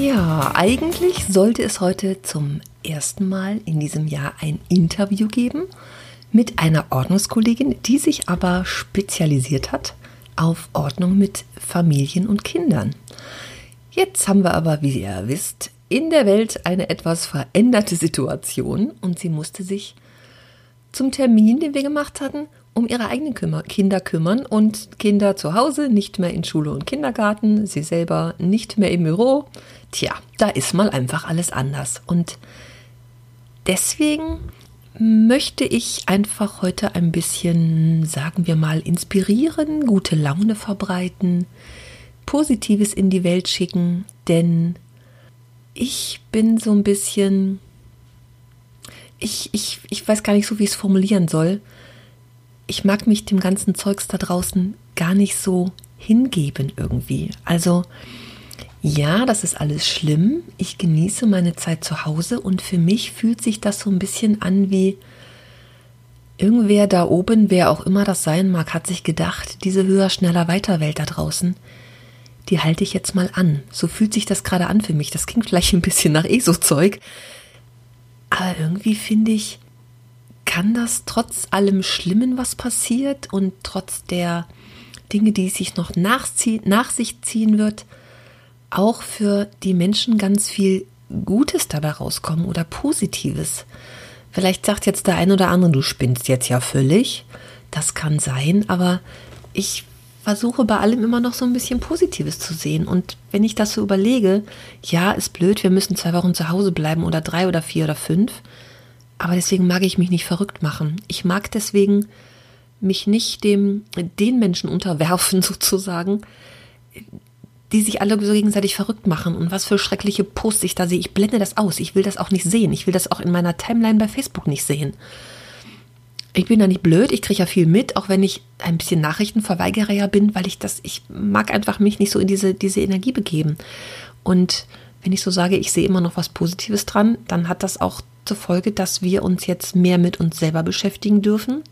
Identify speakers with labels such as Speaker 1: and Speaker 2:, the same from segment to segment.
Speaker 1: Ja, eigentlich sollte es heute zum ersten Mal in diesem Jahr ein Interview geben mit einer Ordnungskollegin, die sich aber spezialisiert hat auf Ordnung mit Familien und Kindern. Jetzt haben wir aber, wie ihr wisst, in der Welt eine etwas veränderte Situation und sie musste sich zum Termin, den wir gemacht hatten, um ihre eigenen Kinder kümmern und Kinder zu Hause, nicht mehr in Schule und Kindergarten, sie selber nicht mehr im Büro. Tja, da ist mal einfach alles anders. Und deswegen möchte ich einfach heute ein bisschen, sagen wir mal, inspirieren, gute Laune verbreiten, Positives in die Welt schicken, denn ich bin so ein bisschen, ich, ich, ich weiß gar nicht so, wie ich es formulieren soll ich mag mich dem ganzen Zeugs da draußen gar nicht so hingeben irgendwie. Also ja, das ist alles schlimm. Ich genieße meine Zeit zu Hause und für mich fühlt sich das so ein bisschen an wie irgendwer da oben, wer auch immer das sein mag, hat sich gedacht, diese höher, schneller, weiter Welt da draußen, die halte ich jetzt mal an. So fühlt sich das gerade an für mich. Das klingt vielleicht ein bisschen nach ESO-Zeug. Aber irgendwie finde ich, kann das trotz allem Schlimmen, was passiert und trotz der Dinge, die sich noch nach sich ziehen wird, auch für die Menschen ganz viel Gutes dabei rauskommen oder Positives. Vielleicht sagt jetzt der ein oder andere, du spinnst jetzt ja völlig. Das kann sein, aber ich versuche bei allem immer noch so ein bisschen Positives zu sehen. Und wenn ich das so überlege, ja, ist blöd, wir müssen zwei Wochen zu Hause bleiben oder drei oder vier oder fünf. Aber deswegen mag ich mich nicht verrückt machen. Ich mag deswegen mich nicht dem, den Menschen unterwerfen, sozusagen, die sich alle so gegenseitig verrückt machen und was für schreckliche Posts ich da sehe. Ich blende das aus. Ich will das auch nicht sehen. Ich will das auch in meiner Timeline bei Facebook nicht sehen. Ich bin da nicht blöd, ich kriege ja viel mit, auch wenn ich ein bisschen Nachrichtenverweigerer bin, weil ich das, ich mag einfach mich nicht so in diese, diese Energie begeben. Und wenn ich so sage, ich sehe immer noch was Positives dran, dann hat das auch zur Folge, dass wir uns jetzt mehr mit uns selber beschäftigen dürfen.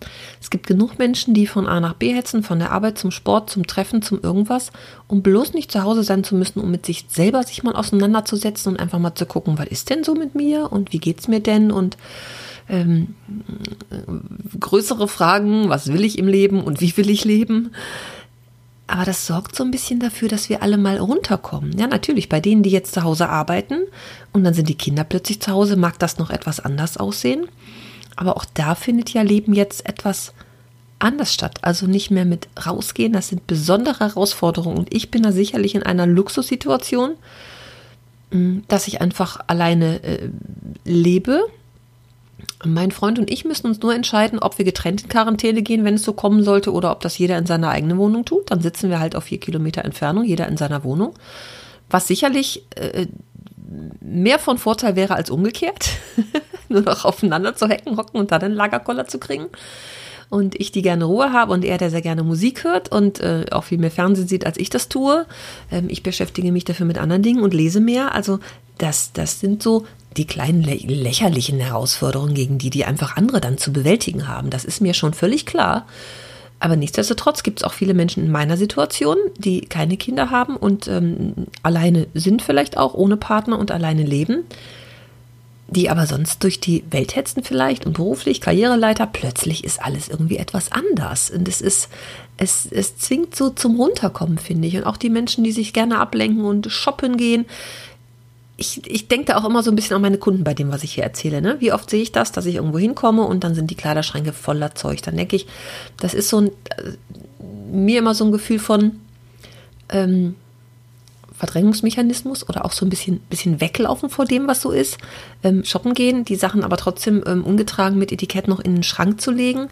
Speaker 1: Es gibt genug Menschen, die von A nach B hetzen, von der Arbeit zum Sport, zum Treffen, zum irgendwas, um bloß nicht zu Hause sein zu müssen, um mit sich selber sich mal auseinanderzusetzen und einfach mal zu gucken, was ist denn so mit mir und wie geht's mir denn und ähm, größere Fragen, was will ich im Leben und wie will ich leben? Aber das sorgt so ein bisschen dafür, dass wir alle mal runterkommen. Ja, natürlich, bei denen, die jetzt zu Hause arbeiten und dann sind die Kinder plötzlich zu Hause, mag das noch etwas anders aussehen. Aber auch da findet ja Leben jetzt etwas anders statt. Also nicht mehr mit rausgehen. Das sind besondere Herausforderungen. Und ich bin da sicherlich in einer Luxussituation, hm, dass ich einfach alleine äh, lebe mein Freund und ich müssen uns nur entscheiden, ob wir getrennt in Quarantäne gehen, wenn es so kommen sollte, oder ob das jeder in seiner eigenen Wohnung tut. Dann sitzen wir halt auf vier Kilometer Entfernung, jeder in seiner Wohnung. Was sicherlich äh, mehr von Vorteil wäre als umgekehrt. nur noch aufeinander zu hacken, hocken und dann einen Lagerkoller zu kriegen. Und ich, die gerne Ruhe habe und er, der sehr gerne Musik hört und äh, auch viel mehr Fernsehen sieht, als ich das tue. Ähm, ich beschäftige mich dafür mit anderen Dingen und lese mehr. Also das, das sind so die kleinen lä lächerlichen Herausforderungen, gegen die die einfach andere dann zu bewältigen haben. Das ist mir schon völlig klar. Aber nichtsdestotrotz gibt es auch viele Menschen in meiner Situation, die keine Kinder haben und ähm, alleine sind vielleicht auch, ohne Partner und alleine leben, die aber sonst durch die Welt hetzen vielleicht und beruflich, Karriereleiter, plötzlich ist alles irgendwie etwas anders. Und es ist, es, es zwingt so zum Runterkommen, finde ich. Und auch die Menschen, die sich gerne ablenken und shoppen gehen, ich, ich denke da auch immer so ein bisschen an meine Kunden bei dem, was ich hier erzähle. Ne? Wie oft sehe ich das, dass ich irgendwo hinkomme und dann sind die Kleiderschränke voller Zeug. Dann denke ich, das ist so ein, äh, mir immer so ein Gefühl von, ähm, Verdrängungsmechanismus oder auch so ein bisschen, bisschen weglaufen vor dem, was so ist. Ähm, shoppen gehen, die Sachen aber trotzdem ähm, ungetragen mit Etikett noch in den Schrank zu legen.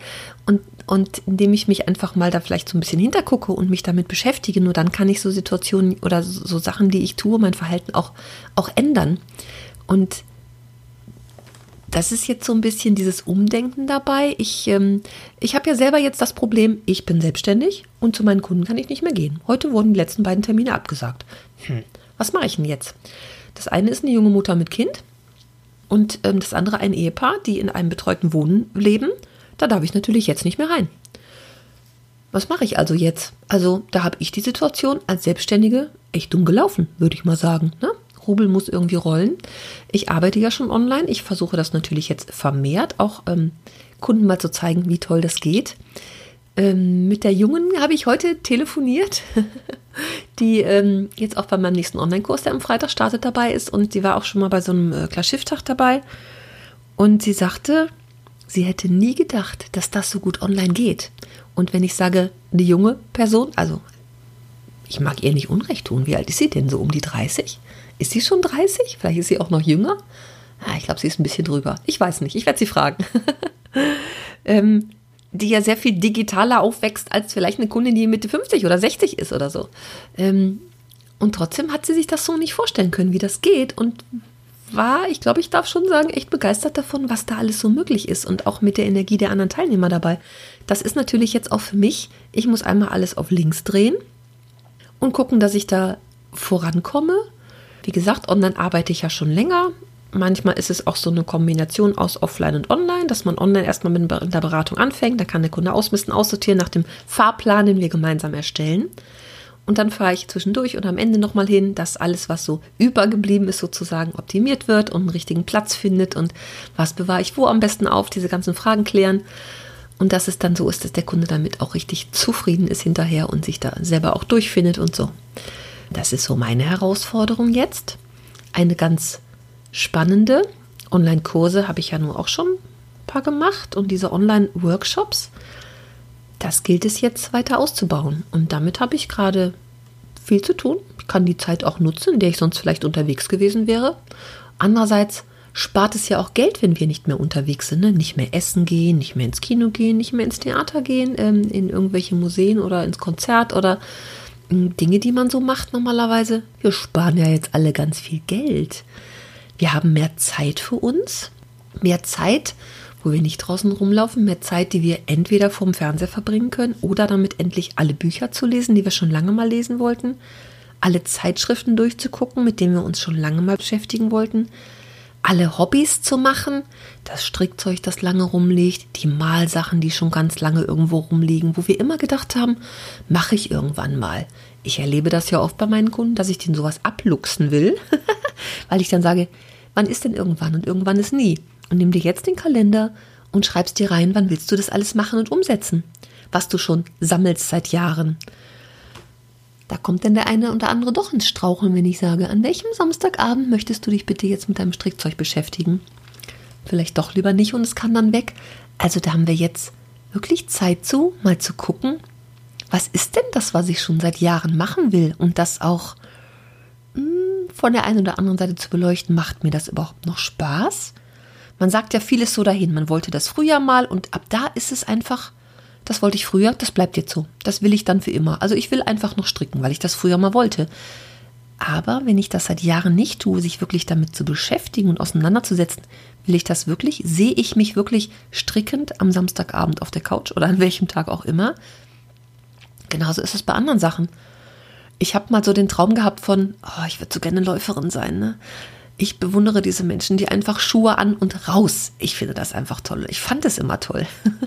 Speaker 1: Und, und indem ich mich einfach mal da vielleicht so ein bisschen hintergucke und mich damit beschäftige, nur dann kann ich so Situationen oder so, Sachen, die ich tue, mein Verhalten auch, auch ändern. Und das ist jetzt so ein bisschen dieses Umdenken dabei. Ich, ähm, ich habe ja selber jetzt das Problem, ich bin selbstständig und zu meinen Kunden kann ich nicht mehr gehen. Heute wurden die letzten beiden Termine abgesagt. Hm. Was mache ich denn jetzt? Das eine ist eine junge Mutter mit Kind und ähm, das andere ein Ehepaar, die in einem betreuten Wohnen leben. Da darf ich natürlich jetzt nicht mehr rein. Was mache ich also jetzt? Also da habe ich die Situation als Selbstständige echt dumm gelaufen, würde ich mal sagen. Ne? Rubel muss irgendwie rollen. Ich arbeite ja schon online. Ich versuche das natürlich jetzt vermehrt, auch ähm, Kunden mal zu zeigen, wie toll das geht. Ähm, mit der Jungen habe ich heute telefoniert, die ähm, jetzt auch bei meinem nächsten Online-Kurs, der am Freitag startet, dabei ist. Und sie war auch schon mal bei so einem äh, Klarschiff-Tag dabei. Und sie sagte, sie hätte nie gedacht, dass das so gut online geht. Und wenn ich sage, eine junge Person, also ich mag ihr nicht Unrecht tun. Wie alt ist sie denn? So um die 30? Ist sie schon 30? Vielleicht ist sie auch noch jünger. Ah, ich glaube, sie ist ein bisschen drüber. Ich weiß nicht. Ich werde sie fragen. ähm, die ja sehr viel digitaler aufwächst als vielleicht eine Kundin, die Mitte 50 oder 60 ist oder so. Ähm, und trotzdem hat sie sich das so nicht vorstellen können, wie das geht. Und war, ich glaube, ich darf schon sagen, echt begeistert davon, was da alles so möglich ist und auch mit der Energie der anderen Teilnehmer dabei. Das ist natürlich jetzt auch für mich, ich muss einmal alles auf links drehen und gucken, dass ich da vorankomme wie gesagt, online arbeite ich ja schon länger. Manchmal ist es auch so eine Kombination aus Offline und Online, dass man online erstmal mit der Beratung anfängt. Da kann der Kunde ausmisten, aussortieren nach dem Fahrplan, den wir gemeinsam erstellen. Und dann fahre ich zwischendurch und am Ende nochmal hin, dass alles, was so übergeblieben ist, sozusagen optimiert wird und einen richtigen Platz findet und was bewahre ich wo am besten auf, diese ganzen Fragen klären. Und dass es dann so ist, dass der Kunde damit auch richtig zufrieden ist hinterher und sich da selber auch durchfindet und so. Das ist so meine Herausforderung jetzt. Eine ganz spannende. Online-Kurse habe ich ja nur auch schon ein paar gemacht und diese Online-Workshops, das gilt es jetzt weiter auszubauen. Und damit habe ich gerade viel zu tun. Ich kann die Zeit auch nutzen, in der ich sonst vielleicht unterwegs gewesen wäre. Andererseits spart es ja auch Geld, wenn wir nicht mehr unterwegs sind. Ne? Nicht mehr essen gehen, nicht mehr ins Kino gehen, nicht mehr ins Theater gehen, ähm, in irgendwelche Museen oder ins Konzert oder Dinge, die man so macht normalerweise. Wir sparen ja jetzt alle ganz viel Geld. Wir haben mehr Zeit für uns, mehr Zeit, wo wir nicht draußen rumlaufen, mehr Zeit, die wir entweder vorm Fernseher verbringen können oder damit endlich alle Bücher zu lesen, die wir schon lange mal lesen wollten, alle Zeitschriften durchzugucken, mit denen wir uns schon lange mal beschäftigen wollten, alle Hobbys zu machen, das Strickzeug, das lange rumliegt, die Malsachen, die schon ganz lange irgendwo rumliegen, wo wir immer gedacht haben, mache ich irgendwann mal. Ich erlebe das ja oft bei meinen Kunden, dass ich denen sowas abluchsen will, weil ich dann sage, wann ist denn irgendwann und irgendwann ist nie. Und nimm dir jetzt den Kalender und schreibst dir rein, wann willst du das alles machen und umsetzen, was du schon sammelst seit Jahren. Da kommt dann der eine oder andere doch ins Straucheln, wenn ich sage, an welchem Samstagabend möchtest du dich bitte jetzt mit deinem Strickzeug beschäftigen? Vielleicht doch lieber nicht und es kann dann weg. Also da haben wir jetzt wirklich Zeit zu, mal zu gucken, was ist denn das, was ich schon seit Jahren machen will und das auch von der einen oder anderen Seite zu beleuchten, macht mir das überhaupt noch Spaß? Man sagt ja vieles so dahin, man wollte das früher mal und ab da ist es einfach das wollte ich früher, das bleibt jetzt so. Das will ich dann für immer. Also ich will einfach noch stricken, weil ich das früher mal wollte. Aber wenn ich das seit Jahren nicht tue, sich wirklich damit zu beschäftigen und auseinanderzusetzen, will ich das wirklich? Sehe ich mich wirklich strickend am Samstagabend auf der Couch oder an welchem Tag auch immer? Genauso ist es bei anderen Sachen. Ich habe mal so den Traum gehabt von, oh, ich würde so gerne Läuferin sein. Ne? Ich bewundere diese Menschen, die einfach Schuhe an und raus. Ich finde das einfach toll. Ich fand es immer toll.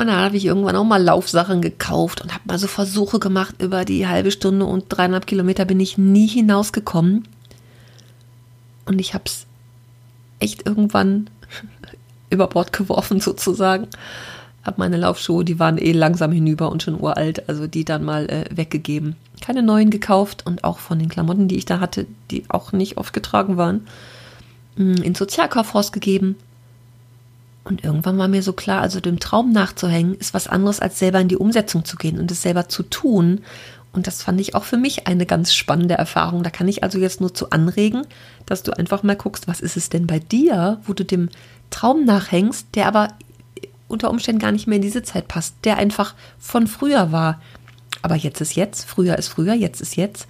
Speaker 1: Und dann habe ich irgendwann auch mal Laufsachen gekauft und habe mal so Versuche gemacht. Über die halbe Stunde und dreieinhalb Kilometer bin ich nie hinausgekommen. Und ich habe es echt irgendwann über Bord geworfen sozusagen. Habe meine Laufschuhe, die waren eh langsam hinüber und schon uralt, also die dann mal äh, weggegeben. Keine neuen gekauft und auch von den Klamotten, die ich da hatte, die auch nicht oft getragen waren, hm, ins Sozialkaufhaus gegeben und irgendwann war mir so klar, also dem Traum nachzuhängen, ist was anderes, als selber in die Umsetzung zu gehen und es selber zu tun Und das fand ich auch für mich eine ganz spannende Erfahrung. Da kann ich also jetzt nur zu anregen, dass du einfach mal guckst, was ist es denn bei dir, wo du dem Traum nachhängst, der aber unter Umständen gar nicht mehr in diese Zeit passt, der einfach von früher war. Aber jetzt ist jetzt, früher ist früher, jetzt ist jetzt.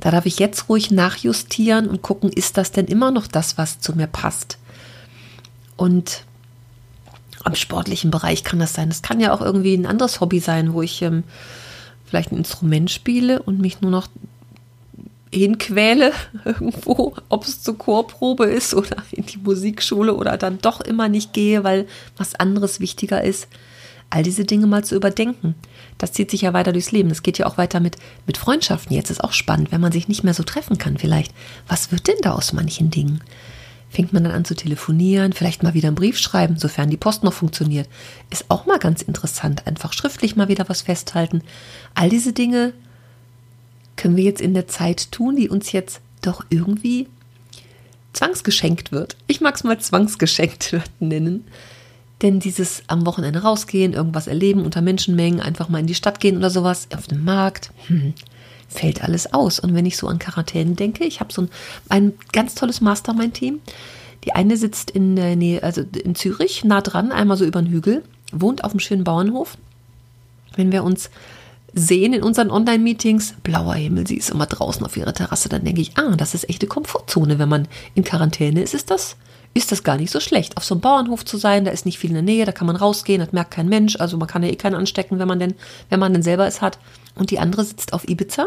Speaker 1: Da darf ich jetzt ruhig nachjustieren und gucken, ist das denn immer noch das, was zu mir passt? Und am sportlichen Bereich kann das sein. Es kann ja auch irgendwie ein anderes Hobby sein, wo ich ähm, vielleicht ein Instrument spiele und mich nur noch hinquäle irgendwo, ob es zur Chorprobe ist oder in die Musikschule oder dann doch immer nicht gehe, weil was anderes wichtiger ist. All diese Dinge mal zu überdenken. Das zieht sich ja weiter durchs Leben. Es geht ja auch weiter mit, mit Freundschaften. Jetzt ist auch spannend, wenn man sich nicht mehr so treffen kann vielleicht. Was wird denn da aus manchen Dingen? Fängt man dann an zu telefonieren, vielleicht mal wieder einen Brief schreiben, sofern die Post noch funktioniert. Ist auch mal ganz interessant. Einfach schriftlich mal wieder was festhalten. All diese Dinge können wir jetzt in der Zeit tun, die uns jetzt doch irgendwie zwangsgeschenkt wird. Ich mag es mal zwangsgeschenkt nennen. Denn dieses am Wochenende rausgehen, irgendwas erleben, unter Menschenmengen, einfach mal in die Stadt gehen oder sowas, auf dem Markt, hm, fällt alles aus. Und wenn ich so an Quarantäne denke, ich habe so ein, ein ganz tolles Mastermind-Team. Die eine sitzt in der Nähe, also in Zürich, nah dran, einmal so über den Hügel, wohnt auf einem schönen Bauernhof. Wenn wir uns sehen in unseren Online-Meetings, blauer Himmel, sie ist immer draußen auf ihrer Terrasse, dann denke ich, ah, das ist echte Komfortzone, wenn man in Quarantäne ist, ist das, ist das gar nicht so schlecht. Auf so einem Bauernhof zu sein, da ist nicht viel in der Nähe, da kann man rausgehen, das merkt kein Mensch, also man kann ja eh keinen anstecken, wenn man denn, wenn man denn selber es hat. Und die andere sitzt auf Ibiza,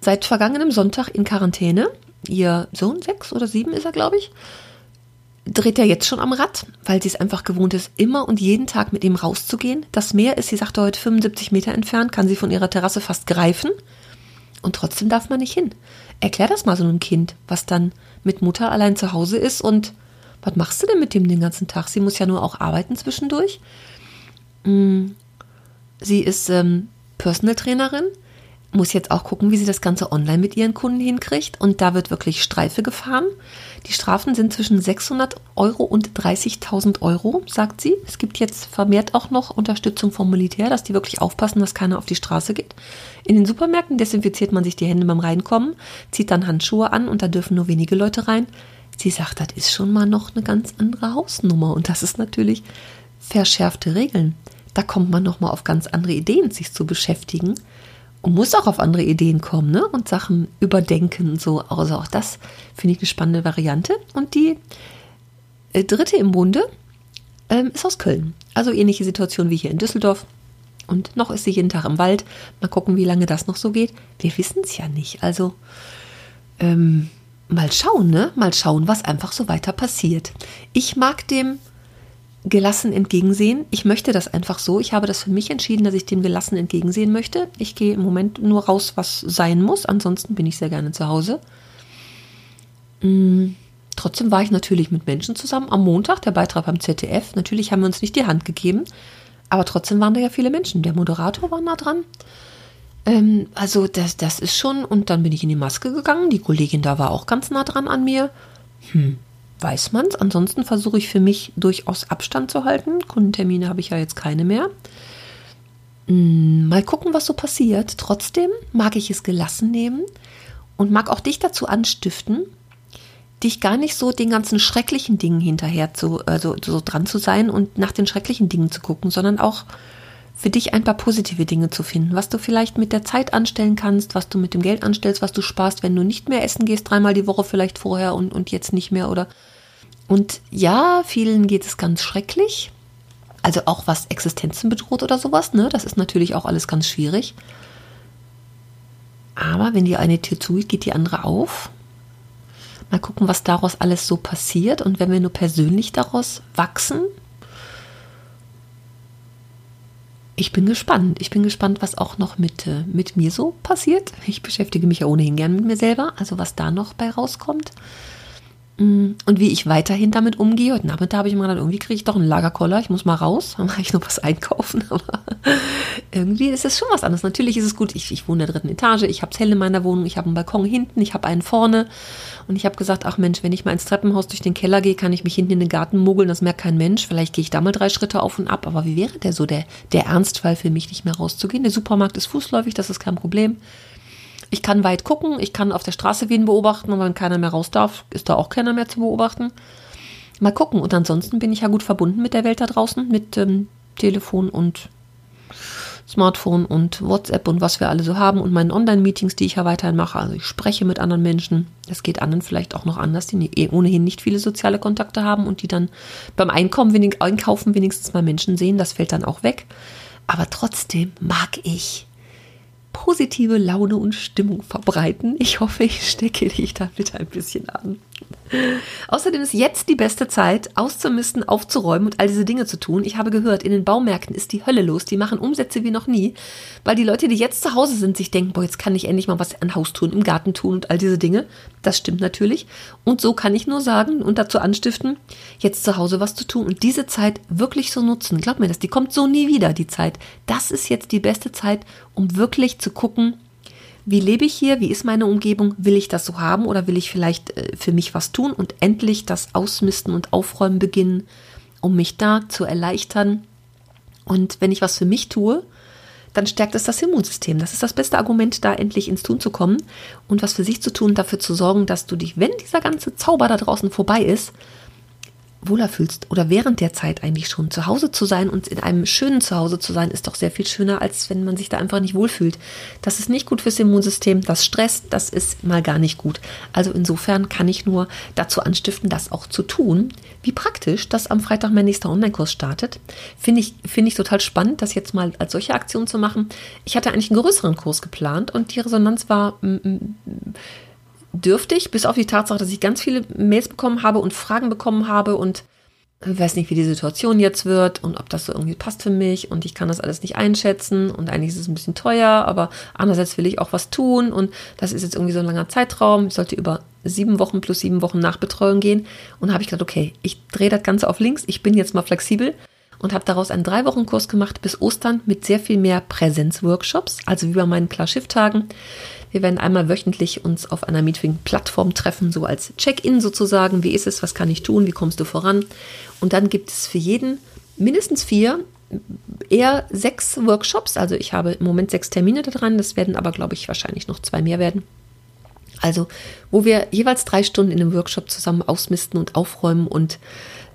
Speaker 1: seit vergangenem Sonntag in Quarantäne. Ihr Sohn, sechs oder sieben ist er, glaube ich, dreht er jetzt schon am Rad, weil sie es einfach gewohnt ist, immer und jeden Tag mit ihm rauszugehen. Das Meer ist, sie sagte heute, 75 Meter entfernt, kann sie von ihrer Terrasse fast greifen. Und trotzdem darf man nicht hin. Erklär das mal so einem Kind, was dann mit Mutter allein zu Hause ist und was machst du denn mit dem den ganzen Tag? Sie muss ja nur auch arbeiten zwischendurch. Mm, sie ist ähm, Personal Trainerin muss jetzt auch gucken, wie sie das Ganze online mit ihren Kunden hinkriegt. Und da wird wirklich Streife gefahren. Die Strafen sind zwischen 600 Euro und 30.000 Euro, sagt sie. Es gibt jetzt vermehrt auch noch Unterstützung vom Militär, dass die wirklich aufpassen, dass keiner auf die Straße geht. In den Supermärkten desinfiziert man sich die Hände beim Reinkommen, zieht dann Handschuhe an und da dürfen nur wenige Leute rein. Sie sagt, das ist schon mal noch eine ganz andere Hausnummer. Und das ist natürlich verschärfte Regeln. Da kommt man noch mal auf ganz andere Ideen, sich zu beschäftigen und muss auch auf andere Ideen kommen ne? und Sachen überdenken. So. Also auch das finde ich eine spannende Variante. Und die äh, dritte im Bunde ähm, ist aus Köln. Also ähnliche Situation wie hier in Düsseldorf. Und noch ist sie jeden Tag im Wald. Mal gucken, wie lange das noch so geht. Wir wissen es ja nicht. Also ähm, mal schauen, ne? Mal schauen, was einfach so weiter passiert. Ich mag dem gelassen entgegensehen. Ich möchte das einfach so. Ich habe das für mich entschieden, dass ich dem gelassen entgegensehen möchte. Ich gehe im Moment nur raus, was sein muss. Ansonsten bin ich sehr gerne zu Hause. Mm, trotzdem war ich natürlich mit Menschen zusammen. Am Montag, der Beitrag beim ZDF. Natürlich haben wir uns nicht die Hand gegeben. Aber trotzdem waren da ja viele Menschen. Der Moderator war nah dran. Ähm, also das, das ist schon. Und dann bin ich in die Maske gegangen. Die Kollegin da war auch ganz nah dran an mir. Hm, weiß man es. Ansonsten versuche ich für mich durchaus Abstand zu halten. Kundentermine habe ich ja jetzt keine mehr. Hm, mal gucken, was so passiert. Trotzdem mag ich es gelassen nehmen und mag auch dich dazu anstiften, dich gar nicht so den ganzen schrecklichen Dingen hinterher zu, also so dran zu sein und nach den schrecklichen Dingen zu gucken, sondern auch für dich ein paar positive Dinge zu finden, was du vielleicht mit der Zeit anstellen kannst, was du mit dem Geld anstellst, was du sparst, wenn du nicht mehr essen gehst, dreimal die Woche vielleicht vorher und, und jetzt nicht mehr oder. Und ja, vielen geht es ganz schrecklich. Also auch was Existenzen bedroht oder sowas, ne? Das ist natürlich auch alles ganz schwierig. Aber wenn die eine Tür zugeht, geht die andere auf. Mal gucken, was daraus alles so passiert. Und wenn wir nur persönlich daraus wachsen, ich bin gespannt. Ich bin gespannt, was auch noch mit, äh, mit mir so passiert. Ich beschäftige mich ja ohnehin gern mit mir selber, also was da noch bei rauskommt. Mm, und wie ich weiterhin damit umgehe. Heute Nachmittag habe ich mir gedacht, irgendwie kriege ich doch einen Lagerkoller, ich muss mal raus, dann mache ich noch was einkaufen. Aber irgendwie ist es schon was anderes. Natürlich ist es gut, ich, ich wohne in der dritten Etage, ich habe es hell in meiner Wohnung, ich habe einen Balkon hinten, ich habe einen vorne. Und ich habe gesagt, ach Mensch, wenn ich mal ins Treppenhaus durch den Keller gehe, kann ich mich hinten in den Garten mogeln, das merkt kein Mensch. Vielleicht gehe ich da mal drei Schritte auf und ab. Aber wie wäre der so, der, der Ernstfall für mich nicht mehr rauszugehen? Der Supermarkt ist fußläufig, das ist kein Problem. Ich kann weit gucken, ich kann auf der Straße wen beobachten und wenn keiner mehr raus darf, ist da auch keiner mehr zu beobachten. Mal gucken. Und ansonsten bin ich ja gut verbunden mit der Welt da draußen, mit ähm, Telefon und Smartphone und WhatsApp und was wir alle so haben und meinen Online-Meetings, die ich ja weiterhin mache. Also ich spreche mit anderen Menschen. Das geht anderen vielleicht auch noch anders, die eh ohnehin nicht viele soziale Kontakte haben und die dann beim Einkommen wenig, Einkaufen wenigstens mal Menschen sehen. Das fällt dann auch weg. Aber trotzdem mag ich positive Laune und Stimmung verbreiten. Ich hoffe, ich stecke dich damit ein bisschen an. Außerdem ist jetzt die beste Zeit, auszumisten, aufzuräumen und all diese Dinge zu tun. Ich habe gehört, in den Baumärkten ist die Hölle los. Die machen Umsätze wie noch nie, weil die Leute, die jetzt zu Hause sind, sich denken, boah, jetzt kann ich endlich mal was an Haus tun, im Garten tun und all diese Dinge. Das stimmt natürlich. Und so kann ich nur sagen und dazu anstiften, jetzt zu Hause was zu tun und diese Zeit wirklich so nutzen. Glaub mir das, die kommt so nie wieder, die Zeit. Das ist jetzt die beste Zeit, um wirklich zu gucken, wie lebe ich hier, wie ist meine Umgebung, will ich das so haben oder will ich vielleicht äh, für mich was tun und endlich das Ausmisten und Aufräumen beginnen, um mich da zu erleichtern. Und wenn ich was für mich tue, dann stärkt es das Immunsystem. Das ist das beste Argument, da endlich ins Tun zu kommen und was für sich zu tun, dafür zu sorgen, dass du dich, wenn dieser ganze Zauber da draußen vorbei ist, wohler fühlst oder während der Zeit eigentlich schon zu Hause zu sein und in einem schönen Zuhause zu sein, ist doch sehr viel schöner, als wenn man sich da einfach nicht wohlfühlt. Das ist nicht gut fürs Immunsystem, das stresst, das ist mal gar nicht gut. Also insofern kann ich nur dazu anstiften, das auch zu tun. Wie praktisch, dass am Freitag mein nächster Online-Kurs startet. Finde ich, finde ich total spannend, das jetzt mal als solche Aktion zu machen. Ich hatte eigentlich einen größeren Kurs geplant und die Resonanz war mm, mm, dürftig, bis auf die Tatsache, dass ich ganz viele Mails bekommen habe und Fragen bekommen habe und ich weiß nicht, wie die Situation jetzt wird und ob das so irgendwie passt für mich und ich kann das alles nicht einschätzen und eigentlich ist es ein bisschen teuer, aber andererseits will ich auch was tun und das ist jetzt irgendwie so ein langer Zeitraum. Ich sollte über sieben Wochen plus sieben Wochen Nachbetreuung gehen und habe ich gedacht, okay, ich drehe das Ganze auf links, ich bin jetzt mal flexibel und habe daraus einen drei Wochen Kurs gemacht bis Ostern mit sehr viel mehr Präsenzworkshops, also wie bei meinen Klar-Schiff-Tagen. Wir werden einmal wöchentlich uns auf einer Meeting-Plattform treffen, so als Check-in sozusagen. Wie ist es? Was kann ich tun? Wie kommst du voran? Und dann gibt es für jeden mindestens vier, eher sechs Workshops. Also ich habe im Moment sechs Termine da dran. Das werden aber, glaube ich, wahrscheinlich noch zwei mehr werden. Also, wo wir jeweils drei Stunden in einem Workshop zusammen ausmisten und aufräumen und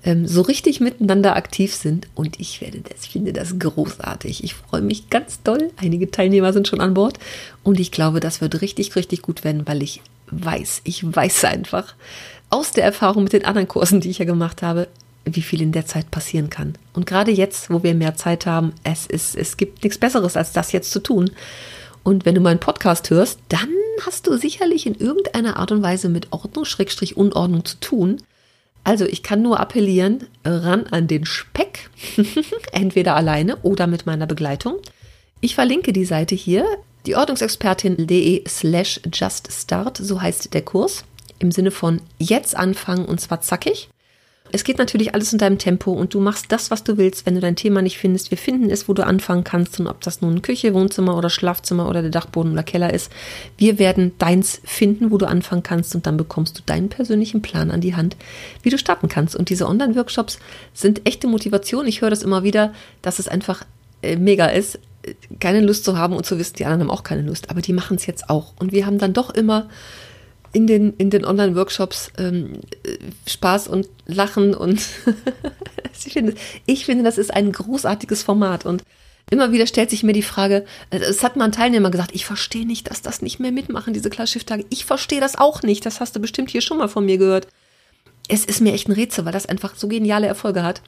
Speaker 1: ähm, so richtig miteinander aktiv sind. Und ich werde das, finde das großartig. Ich freue mich ganz doll. Einige Teilnehmer sind schon an Bord. Und ich glaube, das wird richtig, richtig gut werden, weil ich weiß, ich weiß einfach aus der Erfahrung mit den anderen Kursen, die ich ja gemacht habe, wie viel in der Zeit passieren kann. Und gerade jetzt, wo wir mehr Zeit haben, es, ist, es gibt nichts Besseres, als das jetzt zu tun. Und wenn du meinen Podcast hörst, dann hast du sicherlich in irgendeiner Art und Weise mit Ordnung, Schrägstrich, Unordnung zu tun. Also ich kann nur appellieren, ran an den Speck, entweder alleine oder mit meiner Begleitung. Ich verlinke die Seite hier, die Ordnungsexpertin.de slash juststart, so heißt der Kurs, im Sinne von jetzt anfangen und zwar zackig. Es geht natürlich alles in deinem Tempo und du machst das, was du willst, wenn du dein Thema nicht findest. Wir finden es, wo du anfangen kannst und ob das nun Küche, Wohnzimmer oder Schlafzimmer oder der Dachboden oder Keller ist. Wir werden deins finden, wo du anfangen kannst und dann bekommst du deinen persönlichen Plan an die Hand, wie du starten kannst. Und diese Online-Workshops sind echte Motivation. Ich höre das immer wieder, dass es einfach äh, mega ist, keine Lust zu haben und zu wissen, die anderen haben auch keine Lust, aber die machen es jetzt auch. Und wir haben dann doch immer in den, in den Online-Workshops ähm, Spaß und Lachen und ich, finde, ich finde, das ist ein großartiges Format und immer wieder stellt sich mir die Frage, äh, es hat mal ein Teilnehmer gesagt, ich verstehe nicht, dass das nicht mehr mitmachen, diese Klarschiff-Tage. Ich verstehe das auch nicht, das hast du bestimmt hier schon mal von mir gehört. Es ist mir echt ein Rätsel, weil das einfach so geniale Erfolge hat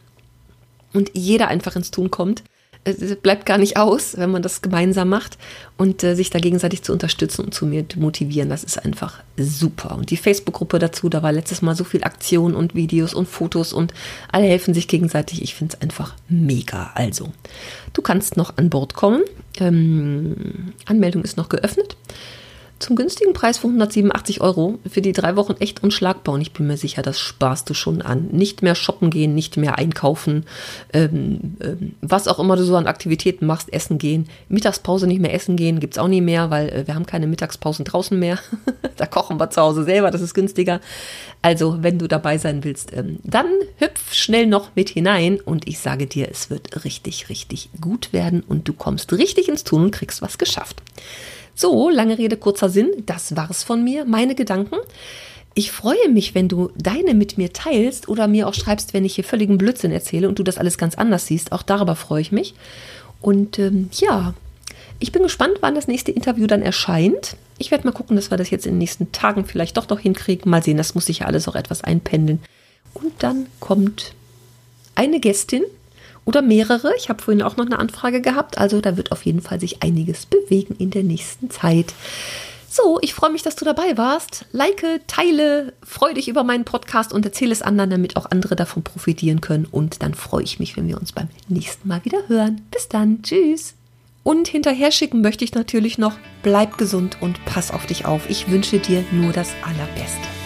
Speaker 1: und jeder einfach ins Tun kommt es bleibt gar nicht aus, wenn man das gemeinsam macht und äh, sich da gegenseitig zu unterstützen und zu motivieren. Das ist einfach super. Und die Facebook-Gruppe dazu, da war letztes Mal so viel Aktion und Videos und Fotos und alle helfen sich gegenseitig. Ich finde es einfach mega. Also, du kannst noch an Bord kommen. Ähm, Anmeldung ist noch geöffnet zum günstigen Preis von 187 Euro für die drei Wochen echt unschlagbar. Und ich bin mir sicher, das sparst du schon an. Nicht mehr shoppen gehen, nicht mehr einkaufen, ähm, ähm, was auch immer du so an Aktivitäten machst, essen gehen. Mittagspause nicht mehr essen gehen, gibt es auch nie mehr, weil äh, wir haben keine Mittagspausen draußen mehr. da kochen wir zu Hause selber, das ist günstiger. Also, wenn du dabei sein willst, ähm, dann hüpf schnell noch mit hinein und ich sage dir, es wird richtig, richtig gut werden und du kommst richtig ins Tun und kriegst was geschafft. So, lange Rede, kurzer Sinn, das war's von mir, meine Gedanken. Ich freue mich, wenn du deine mit mir teilst oder mir auch schreibst, wenn ich hier völligen Blödsinn erzähle und du das alles ganz anders siehst. Auch darüber freue ich mich. Und ähm, ja, ich bin gespannt, wann das nächste Interview dann erscheint. Ich werde mal gucken, dass wir das jetzt in den nächsten Tagen vielleicht doch noch hinkriegen. Mal sehen, das muss sich ja alles auch etwas einpendeln. Und dann kommt eine Gästin oder mehrere. Ich habe vorhin auch noch eine Anfrage gehabt. Also da wird auf jeden Fall sich einiges bewegen in der nächsten Zeit. So, ich freue mich, dass du dabei warst. Like, teile, freue dich über meinen Podcast und erzähle es anderen, damit auch andere davon profitieren können. Und dann freue ich mich, wenn wir uns beim nächsten Mal wieder hören. Bis dann. Tschüss. Und hinterher schicken möchte ich natürlich noch, bleib gesund und pass auf dich auf. Ich wünsche dir nur das Allerbeste.